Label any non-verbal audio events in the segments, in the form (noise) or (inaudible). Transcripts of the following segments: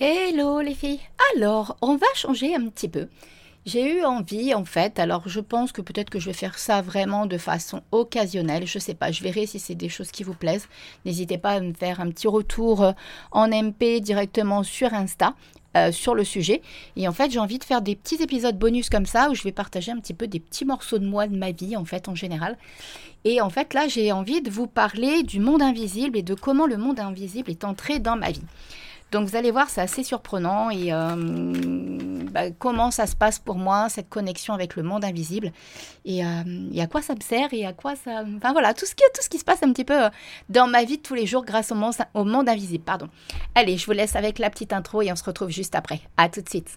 Hello les filles Alors, on va changer un petit peu. J'ai eu envie en fait, alors je pense que peut-être que je vais faire ça vraiment de façon occasionnelle, je sais pas, je verrai si c'est des choses qui vous plaisent. N'hésitez pas à me faire un petit retour euh, en MP directement sur Insta. Euh, sur le sujet. Et en fait, j'ai envie de faire des petits épisodes bonus comme ça où je vais partager un petit peu des petits morceaux de moi, de ma vie en fait en général. Et en fait, là, j'ai envie de vous parler du monde invisible et de comment le monde invisible est entré dans ma vie. Donc vous allez voir, c'est assez surprenant et euh, bah, comment ça se passe pour moi, cette connexion avec le monde invisible et, euh, à quoi ça me sert et à quoi ça... Enfin voilà, tout ce qui, tout ce qui se passe un petit peu euh, dans ma vie de tous les jours grâce au monde, au monde invisible. Pardon. Allez, je vous laisse avec la petite intro et on se retrouve juste après. À tout de suite.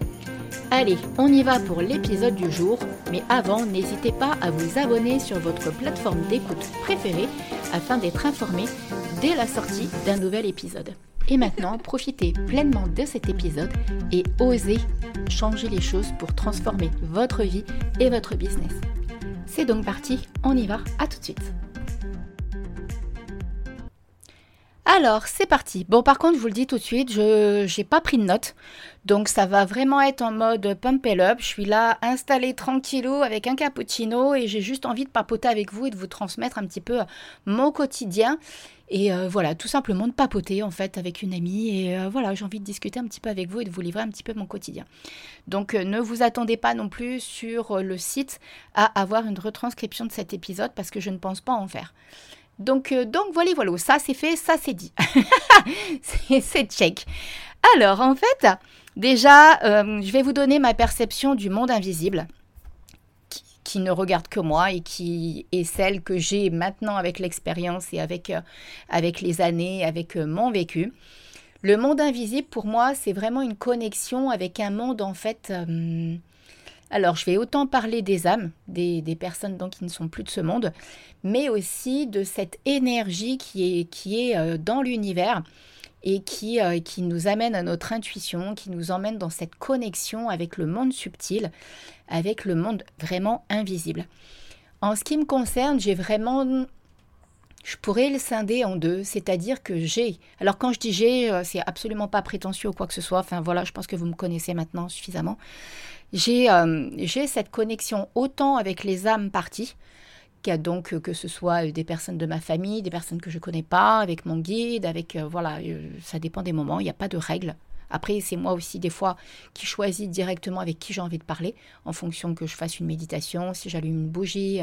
Allez, on y va pour l'épisode du jour, mais avant, n'hésitez pas à vous abonner sur votre plateforme d'écoute préférée afin d'être informé dès la sortie d'un nouvel épisode. Et maintenant, profitez pleinement de cet épisode et osez changer les choses pour transformer votre vie et votre business. C'est donc parti, on y va, à tout de suite. Alors, c'est parti. Bon, par contre, je vous le dis tout de suite, je n'ai pas pris de notes. Donc, ça va vraiment être en mode pump it up. Je suis là, installée tranquillou avec un cappuccino et j'ai juste envie de papoter avec vous et de vous transmettre un petit peu mon quotidien. Et euh, voilà, tout simplement de papoter en fait avec une amie. Et euh, voilà, j'ai envie de discuter un petit peu avec vous et de vous livrer un petit peu mon quotidien. Donc, euh, ne vous attendez pas non plus sur le site à avoir une retranscription de cet épisode parce que je ne pense pas en faire. Donc, euh, donc voilà, voilà, ça c'est fait, ça c'est dit. (laughs) c'est check. Alors, en fait, déjà, euh, je vais vous donner ma perception du monde invisible, qui, ne regarde que moi et qui est celle que j'ai maintenant avec l'expérience et avec, euh, avec les années, avec mon vécu. Le monde invisible, pour moi, c'est vraiment une connexion avec un monde, en fait, alors, je vais autant parler des âmes, des, personnes qui ne sont plus de ce monde, mais aussi de cette énergie qui est, euh, dans l'univers et euh, qui nous amène à notre intuition, qui nous emmène dans cette connexion avec le monde subtil, avec le monde vraiment invisible. En ce qui me concerne, j'ai vraiment je pourrais le scinder en deux, c'est-à-dire que j'ai. Alors quand je dis j'ai, euh, c'est absolument pas prétentieux ou quoi que ce soit. Enfin voilà, je pense que vous me connaissez maintenant suffisamment. Euh, j'ai cette connexion autant avec les âmes parties, donc que ce soit des personnes de ma famille, des personnes que je connais pas, avec mon guide, avec euh, voilà, euh, ça dépend des moments. Il n'y a pas de règles. Après, c'est moi aussi des fois qui choisis directement avec qui j'ai envie de parler, en fonction que je fasse une méditation, si j'allume une bougie.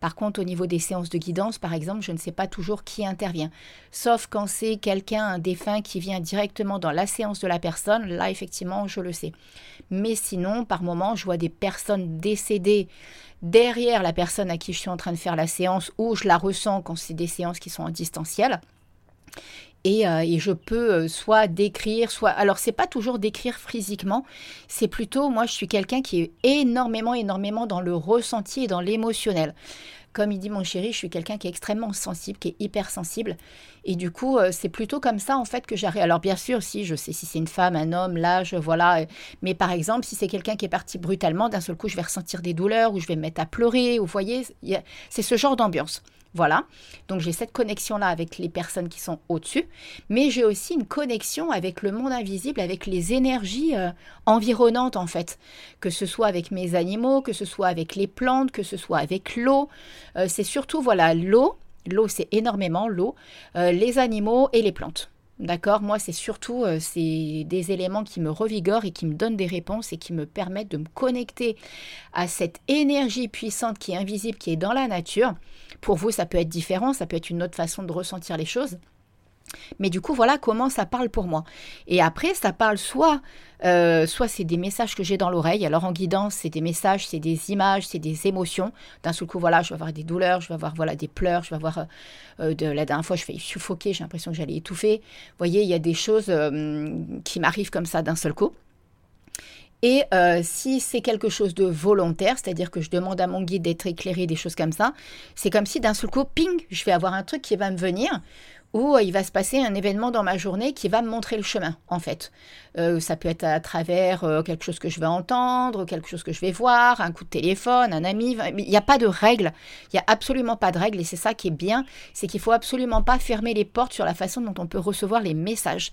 Par contre, au niveau des séances de guidance, par exemple, je ne sais pas toujours qui intervient. Sauf quand c'est quelqu'un, un défunt, qui vient directement dans la séance de la personne, là, effectivement, je le sais. Mais sinon, par moment, je vois des personnes décédées derrière la personne à qui je suis en train de faire la séance ou je la ressens quand c'est des séances qui sont en distanciel. Euh, et, je peux euh, soit décrire, soit... Alors, c'est pas toujours décrire physiquement, c'est plutôt, moi, je suis quelqu'un qui est énormément, énormément dans le ressenti et dans l'émotionnel. Comme il dit mon chéri, je suis quelqu'un qui est extrêmement sensible, qui est hypersensible. Et du coup, euh, c'est plutôt comme ça, en fait, que j'arrive. Alors, bien sûr, si je sais si c'est une femme, un homme, l'âge, voilà. Mais par exemple, si c'est quelqu'un qui est parti brutalement, d'un seul coup, je vais ressentir des douleurs ou je vais me mettre à pleurer. Vous voyez, c'est ce genre d'ambiance. Voilà, donc j'ai cette connexion-là avec les personnes qui sont au-dessus, mais j'ai aussi une connexion avec le monde invisible, avec les énergies euh, environnantes en fait, que ce soit avec mes animaux, que ce soit avec les plantes, que ce soit avec l'eau. Euh, c'est surtout, voilà, l'eau, l'eau c'est énormément l'eau, euh, les animaux et les plantes. D'accord? Moi, c'est surtout des éléments qui me revigorent et qui me donnent des réponses et qui me permettent de me connecter à cette énergie puissante qui est invisible, qui est dans la nature pour vous, ça peut être différent, ça peut être une autre façon de ressentir les choses. Mais du coup, voilà comment ça parle pour moi. Et après, ça parle soit, euh, soit c'est des messages que j'ai dans l'oreille. Alors en guidance, c'est des messages, c'est des images, c'est des émotions. D'un seul coup, voilà, je vais avoir des douleurs, je vais avoir voilà des pleurs, je vais avoir euh, euh, de la dernière fois, je fais suffoquer, j'ai l'impression que j'allais étouffer. Vous voyez, il y a des choses qui m'arrivent comme ça d'un seul coup. Et si c'est quelque chose de volontaire, c'est-à-dire que je demande à mon guide d'être éclairé, des choses comme ça, c'est comme si d'un seul coup, ping, je vais avoir un truc qui va me venir où il va se passer un événement dans ma journée qui va me montrer le chemin, en fait. Euh, ça peut être à travers euh, quelque chose que je vais entendre, quelque chose que je vais voir, un coup de téléphone, un ami. Il n'y a pas de règles. Il n'y a absolument pas de règles. Et c'est ça qui est bien, c'est qu'il faut absolument pas fermer les portes sur la façon dont on peut recevoir les messages.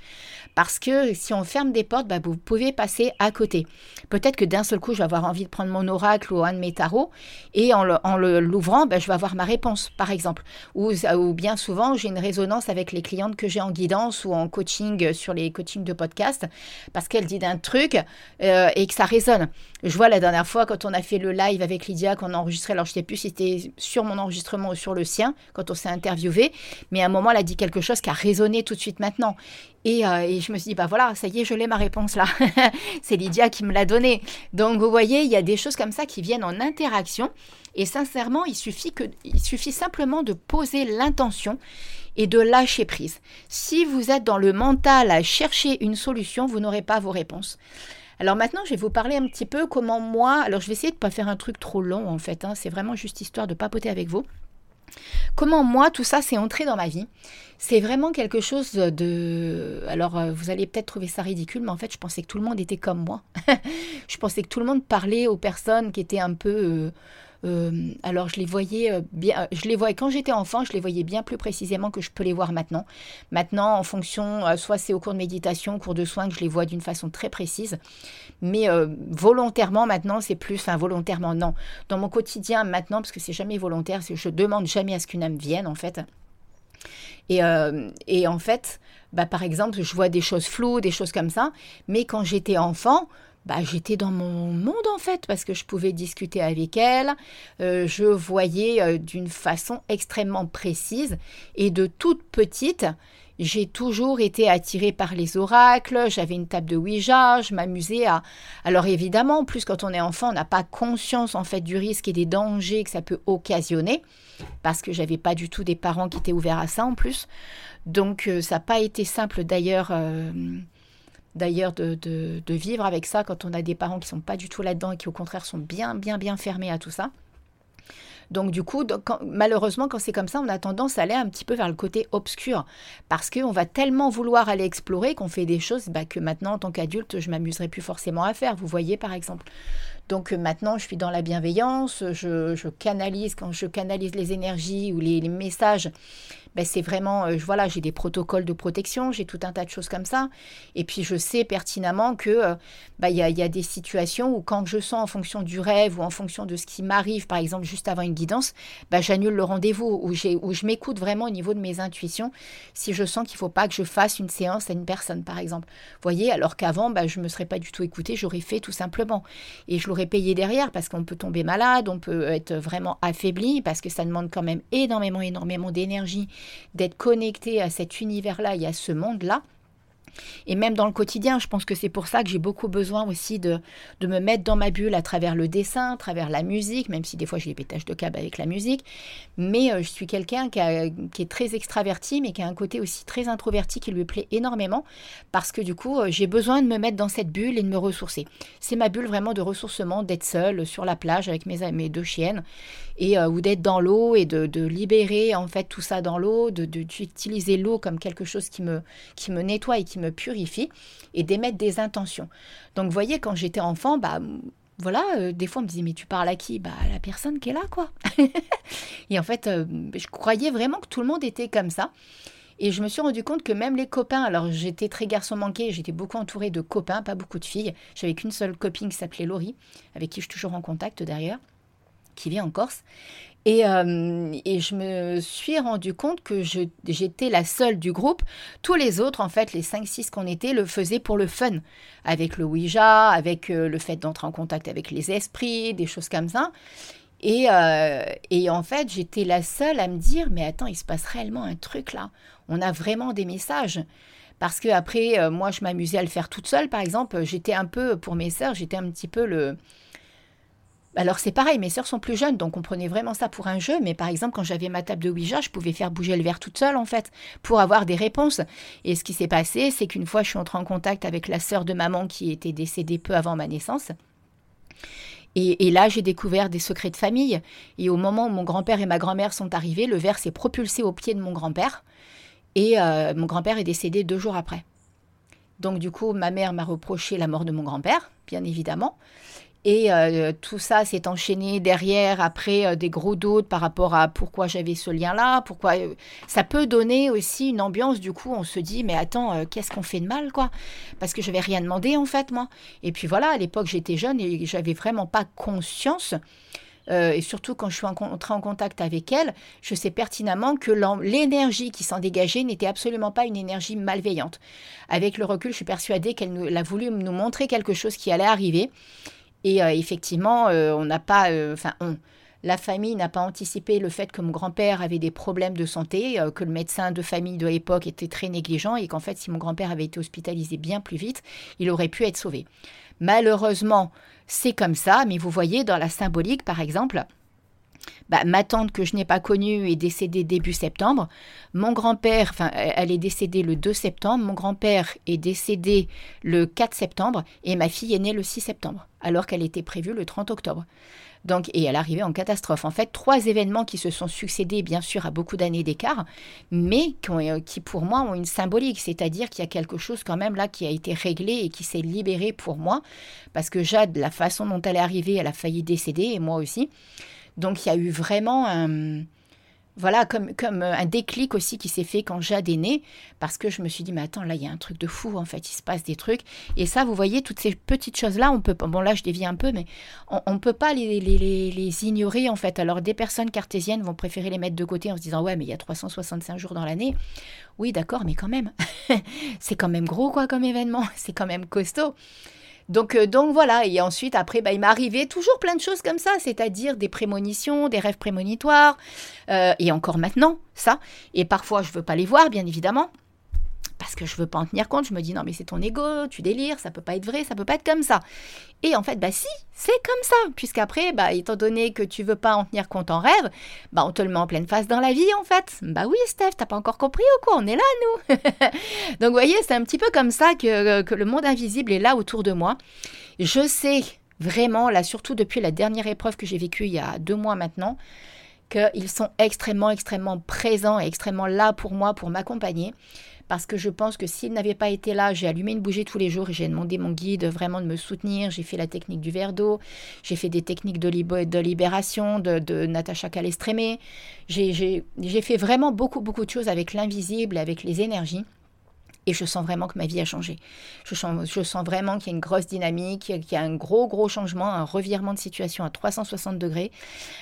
Parce que si on ferme des portes, bah, vous pouvez passer à côté. Peut-être que d'un seul coup, je vais avoir envie de prendre mon oracle ou un de mes tarots, et en l'ouvrant, bah, je vais avoir ma réponse, par exemple. Ou bien souvent, j'ai une résonance avec les clientes que j'ai en guidance ou en coaching sur les coachings de podcast parce qu'elle dit d'un truc euh, et que ça résonne. Je vois la dernière fois quand on a fait le live avec Lydia, qu'on a enregistré, alors je ne sais plus si c'était sur mon enregistrement ou sur le sien, quand on s'est interviewé, mais à un moment, elle a dit quelque chose qui a résonné tout de suite maintenant. Et, euh, et, je me suis dit, bah voilà, ça y est, je l'ai ma réponse là. (laughs) c'est Lydia qui me l'a donnée. Donc vous voyez, il y a des choses comme ça qui viennent en interaction. Et sincèrement, il suffit, que, il suffit simplement de poser l'intention et de lâcher prise. Si vous êtes dans le mental à chercher une solution, vous n'aurez pas vos réponses. Alors maintenant, je vais vous parler un petit peu comment moi, alors je vais essayer de ne pas faire un truc trop long en fait, hein. c'est vraiment juste histoire de papoter avec vous. Comment moi, tout ça s'est entré dans ma vie C'est vraiment quelque chose de... Alors, euh, vous allez peut-être trouver ça ridicule, mais en fait, je pensais que tout le monde était comme moi. (laughs) je pensais que tout le monde parlait aux personnes qui étaient un peu... Euh, euh, alors je les voyais euh, bien, euh, je les voyais quand j'étais enfant, je les voyais bien plus précisément que je peux les voir maintenant. Maintenant, en fonction, soit c'est au cours de méditation, au cours de soins que je les vois d'une façon très précise, mais volontairement maintenant, c'est plus, enfin volontairement non. Dans mon quotidien maintenant, parce que c'est jamais volontaire, je demande jamais à ce qu'une âme vienne en fait. Et, en fait, bah, par exemple, je vois des choses floues, des choses comme ça, mais quand j'étais enfant, bah, j'étais dans mon monde en fait, parce que je pouvais discuter avec elle, euh, je voyais euh, d'une façon extrêmement précise, et de toute petite, j'ai toujours été attirée par les oracles, j'avais une table de Ouija, je m'amusais à... Alors évidemment, en plus quand on est enfant, on n'a pas conscience en fait du risque et des dangers que ça peut occasionner, parce que j'avais pas du tout des parents qui étaient ouverts à ça en plus. Donc euh, ça n'a pas été simple d'ailleurs d'ailleurs de, vivre avec ça quand on a des parents qui sont pas du tout là-dedans et qui au contraire sont bien bien bien fermés à tout ça. Donc du coup, malheureusement, quand c'est comme ça, on a tendance à aller un petit peu vers le côté obscur, parce qu'on va tellement vouloir aller explorer qu'on fait des choses bah, que maintenant, en tant qu'adulte, je m'amuserai plus forcément à faire. Vous voyez, par exemple. Donc euh, maintenant, je suis dans la bienveillance, je, canalise, quand je canalise les énergies ou les messages, ben, c'est vraiment, euh, voilà, j'ai des protocoles de protection, j'ai tout un tas de choses comme ça. Et puis je sais pertinemment que euh, bah, il y, a, des situations où quand je sens en fonction du rêve ou en fonction de ce qui m'arrive, par exemple juste avant une guidance, bah, j'annule le rendez-vous ou, où je m'écoute vraiment au niveau de mes intuitions si je sens qu'il ne faut pas que je fasse une séance à une personne, par exemple. Vous voyez, alors qu'avant, bah, je ne me serais pas du tout écoutée, j'aurais fait tout simplement. Et je l'aurais payé derrière parce qu'on peut tomber malade, on peut être vraiment affaibli parce que ça demande quand même énormément, énormément d'énergie d'être connecté à cet univers-là et à ce monde-là. Et même dans le quotidien, je pense que c'est pour ça que j'ai beaucoup besoin aussi de, de, me mettre dans ma bulle à travers le dessin, à travers la musique, même si des fois j'ai des pétages de câble avec la musique. Mais euh, je suis quelqu'un qui, est très extraverti, mais qui a un côté aussi très introverti qui lui plaît énormément, parce que du coup, euh, j'ai besoin de me mettre dans cette bulle et de me ressourcer. C'est ma bulle vraiment de ressourcement, d'être seule sur la plage avec mes, mes deux chiennes, et, euh, ou d'être dans l'eau et de, de, libérer en fait tout ça dans l'eau, d'utiliser l'eau comme quelque chose qui me, qui me nettoie et qui me purifie et d'émettre des intentions. Donc, vous voyez, quand j'étais enfant, bah, voilà, euh, des fois on me disait mais tu parles à qui? Bah à la personne qui est là quoi. (laughs) et en fait, euh, je croyais vraiment que tout le monde était comme ça. Et je me suis rendu compte que même les copains, alors j'étais très garçon manqué, j'étais beaucoup entourée de copains, pas beaucoup de filles. J'avais qu'une seule copine qui s'appelait Laurie, avec qui je suis toujours en contact d'ailleurs, qui vit en Corse. Euh, et, je me suis rendu compte que j'étais la seule du groupe. Tous les autres, en fait, les 5-6 qu'on était, le faisaient pour le fun. Avec le Ouija, avec euh, le fait d'entrer en contact avec les esprits, des choses comme ça. Et, euh, et en fait, j'étais la seule à me dire, mais attends, il se passe réellement un truc là. On a vraiment des messages. Parce que après, moi, je m'amusais à le faire toute seule, par exemple. J'étais un peu, pour mes sœurs, j'étais un petit peu le, alors c'est pareil, mes sœurs sont plus jeunes, donc on prenait vraiment ça pour un jeu, mais par exemple quand j'avais ma table de Ouija, je pouvais faire bouger le verre toute seule en fait, pour avoir des réponses. Et ce qui s'est passé, c'est qu'une fois je suis entrée en contact avec la sœur de maman qui était décédée peu avant ma naissance. Et, là, j'ai découvert des secrets de famille. Et au moment où mon grand-père et ma grand-mère sont arrivés, le verre s'est propulsé au pied de mon grand-père. Et euh, mon grand-père est décédé deux jours après. Donc du coup, ma mère m'a reproché la mort de mon grand-père, bien évidemment. Et euh, tout ça s'est enchaîné derrière, après euh, des gros doutes par rapport à pourquoi j'avais ce lien-là, pourquoi euh, ça peut donner aussi une ambiance. Du coup, on se dit mais attends, qu'est-ce qu'on fait de mal quoi? Parce que je n'avais rien demandé en fait moi. Et puis voilà, à l'époque j'étais jeune et j'avais vraiment pas conscience. et surtout quand je suis entrée en contact avec elle, je sais pertinemment que l'énergie qui s'en dégageait n'était absolument pas une énergie malveillante. Avec le recul, je suis persuadée qu'elle a voulu nous montrer quelque chose qui allait arriver et euh, effectivement, euh, on n'a pas, euh, enfin, la famille n'a pas anticipé le fait que mon grand-père avait des problèmes de santé, que le médecin de famille de l'époque était très négligent et qu'en fait, si mon grand-père avait été hospitalisé bien plus vite, il aurait pu être sauvé. Malheureusement, c'est comme ça, mais vous voyez, dans la symbolique, par exemple, bah, ma tante que je n'ai pas connue est décédée début septembre. Mon grand-père, enfin, elle est décédée le 2 septembre. Mon grand-père est décédé le 4 septembre et ma fille est née le 6 septembre, alors qu'elle était prévue le 30 octobre. Donc, et elle arrivait en catastrophe. En fait, trois événements qui se sont succédés, bien sûr, à beaucoup d'années d'écart, mais qui, euh, qui, pour moi ont une symbolique, c'est-à-dire qu'il y a quelque chose quand même là qui a été réglé et qui s'est libéré pour moi, parce que Jade, la façon dont elle est arrivée, elle a failli décéder, et moi aussi. Donc il y a eu vraiment un, voilà, comme, comme un déclic aussi qui s'est fait quand Jade est née, parce que je me suis dit, mais attends, là, il y a un truc de fou, en fait, il se passe des trucs. Et ça, vous voyez, toutes ces petites choses-là, on peut, bon, là, je dévie un peu, mais on ne peut pas les, les, les, ignorer, en fait. Alors, des personnes cartésiennes vont préférer les mettre de côté en se disant, ouais, mais il y a 365 jours dans l'année. Oui, d'accord, mais quand même, (laughs) c'est quand même gros, quoi, comme événement, (laughs) c'est quand même costaud. Donc, euh, donc voilà, et ensuite, après, bah, il m'est arrivé toujours plein de choses comme ça, c'est-à-dire des prémonitions, des rêves prémonitoires, euh, et encore maintenant, ça. Et parfois, je ne veux pas les voir, bien évidemment parce que je veux pas en tenir compte. Je me dis non mais c'est ton ego, tu délires, ça peut pas être vrai, ça peut pas être comme ça. Et en fait bah si, c'est comme ça, puisqu'après bah étant donné que tu veux pas en tenir compte en rêve, bah on te le met en pleine face dans la vie en fait. Bah oui Steph, t'as pas encore compris ou quoi? On est là nous. (laughs) Donc vous voyez, c'est un petit peu comme ça que, que le monde invisible est là autour de moi. Je sais vraiment là, surtout depuis la dernière épreuve que j'ai vécue il y a deux mois maintenant qu'ils sont extrêmement, extrêmement présents et extrêmement là pour moi, pour m'accompagner parce que je pense que s'il n'avait pas été là, j'ai allumé une bougie tous les jours et j'ai demandé mon guide vraiment de me soutenir. J'ai fait la technique du verre d'eau, j'ai fait des techniques de, libération de, de Natacha Calestrémé. J'ai fait vraiment beaucoup, beaucoup de choses avec l'invisible, avec les énergies. Et je sens vraiment que ma vie a changé. Je sens, je sens vraiment qu'il y a une grosse dynamique, qu'il y a un gros, gros changement, un revirement de situation à 360 degrés.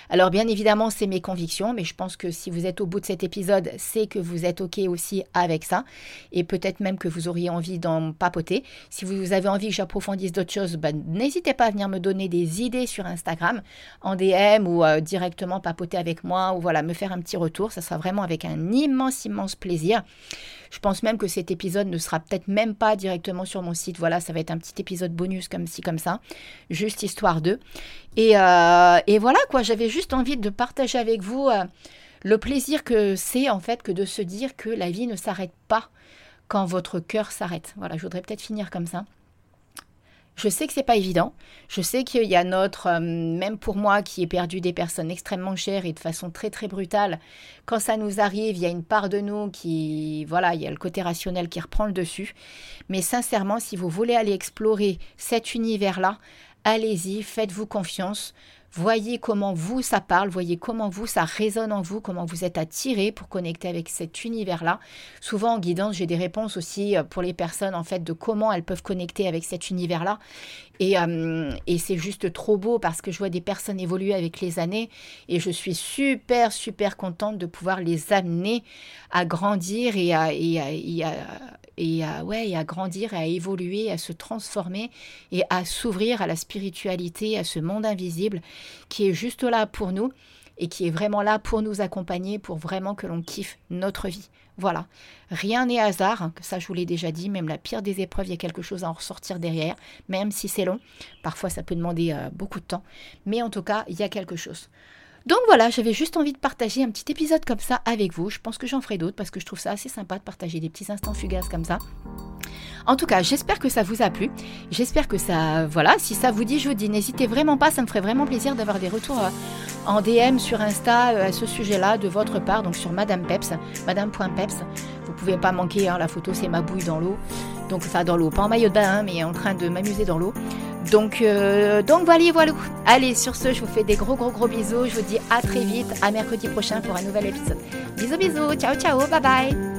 Alors bien évidemment, c'est mes convictions, mais je pense que si vous êtes au bout de cet épisode, c'est que vous êtes OK aussi avec ça. Et peut-être même que vous auriez envie d'en papoter. Si vous avez envie que j'approfondisse d'autres choses, ben, n'hésitez pas à venir me donner des idées sur Instagram, en DM ou euh, directement papoter avec moi, ou voilà, me faire un petit retour. Ça sera vraiment avec un immense, immense plaisir. Je pense même que cet épisode ne sera peut-être même pas directement sur mon site. Voilà, ça va être un petit épisode bonus comme ci, comme ça. Juste histoire d'eux. Et, euh, et, voilà, quoi. J'avais juste envie de partager avec vous euh, le plaisir que c'est, en fait, que de se dire que la vie ne s'arrête pas quand votre cœur s'arrête. Voilà, je voudrais peut-être finir comme ça. Je sais que c'est pas évident. Je sais qu'il y a notre, euh, même pour moi qui ai perdu des personnes extrêmement chères et de façon très très brutale, quand ça nous arrive, il y a une part de nous qui, voilà, il y a le côté rationnel qui reprend le dessus. Mais sincèrement, si vous voulez aller explorer cet univers-là, allez-y, faites-vous confiance. Voyez comment vous, ça parle, voyez comment vous, ça résonne en vous, comment vous êtes attiré pour connecter avec cet univers-là. Souvent en guidance, j'ai des réponses aussi euh, pour les personnes, en fait, de comment elles peuvent connecter avec cet univers-là. Et, euh, et c'est juste trop beau parce que je vois des personnes évoluer avec les années et je suis super, super contente de pouvoir les amener à grandir et à, ouais, et à grandir, et à évoluer, à se transformer et à s'ouvrir à la spiritualité, à ce monde invisible qui est juste là pour nous et qui est vraiment là pour nous accompagner, pour vraiment que l'on kiffe notre vie. Voilà. Rien n'est hasard, hein, ça je vous l'ai déjà dit, même la pire des épreuves, il y a quelque chose à en ressortir derrière, même si c'est long. Parfois ça peut demander euh, beaucoup de temps, mais en tout cas, il y a quelque chose. Donc voilà, j'avais juste envie de partager un petit épisode comme ça avec vous. Je pense que j'en ferai d'autres parce que je trouve ça assez sympa de partager des petits instants fugaces comme ça. En tout cas, j'espère que ça vous a plu. J'espère que ça, voilà, si ça vous dit, je vous dis, n'hésitez vraiment pas, ça me ferait vraiment plaisir d'avoir des retours euh, en DM sur Insta euh, à ce sujet-là de votre part, donc sur Madame Peps, Madame.peps. Vous pouvez pas manquer, hein, la photo c'est ma bouille dans l'eau, donc enfin dans l'eau, pas en maillot de bain, hein, mais en train de m'amuser dans l'eau. Donc, euh, donc voilà, voilà. Allez, sur ce, je vous fais des gros, gros, gros bisous. Je vous dis à très vite, à mercredi prochain pour un nouvel épisode. Bisous, bisous. Ciao, ciao. Bye bye.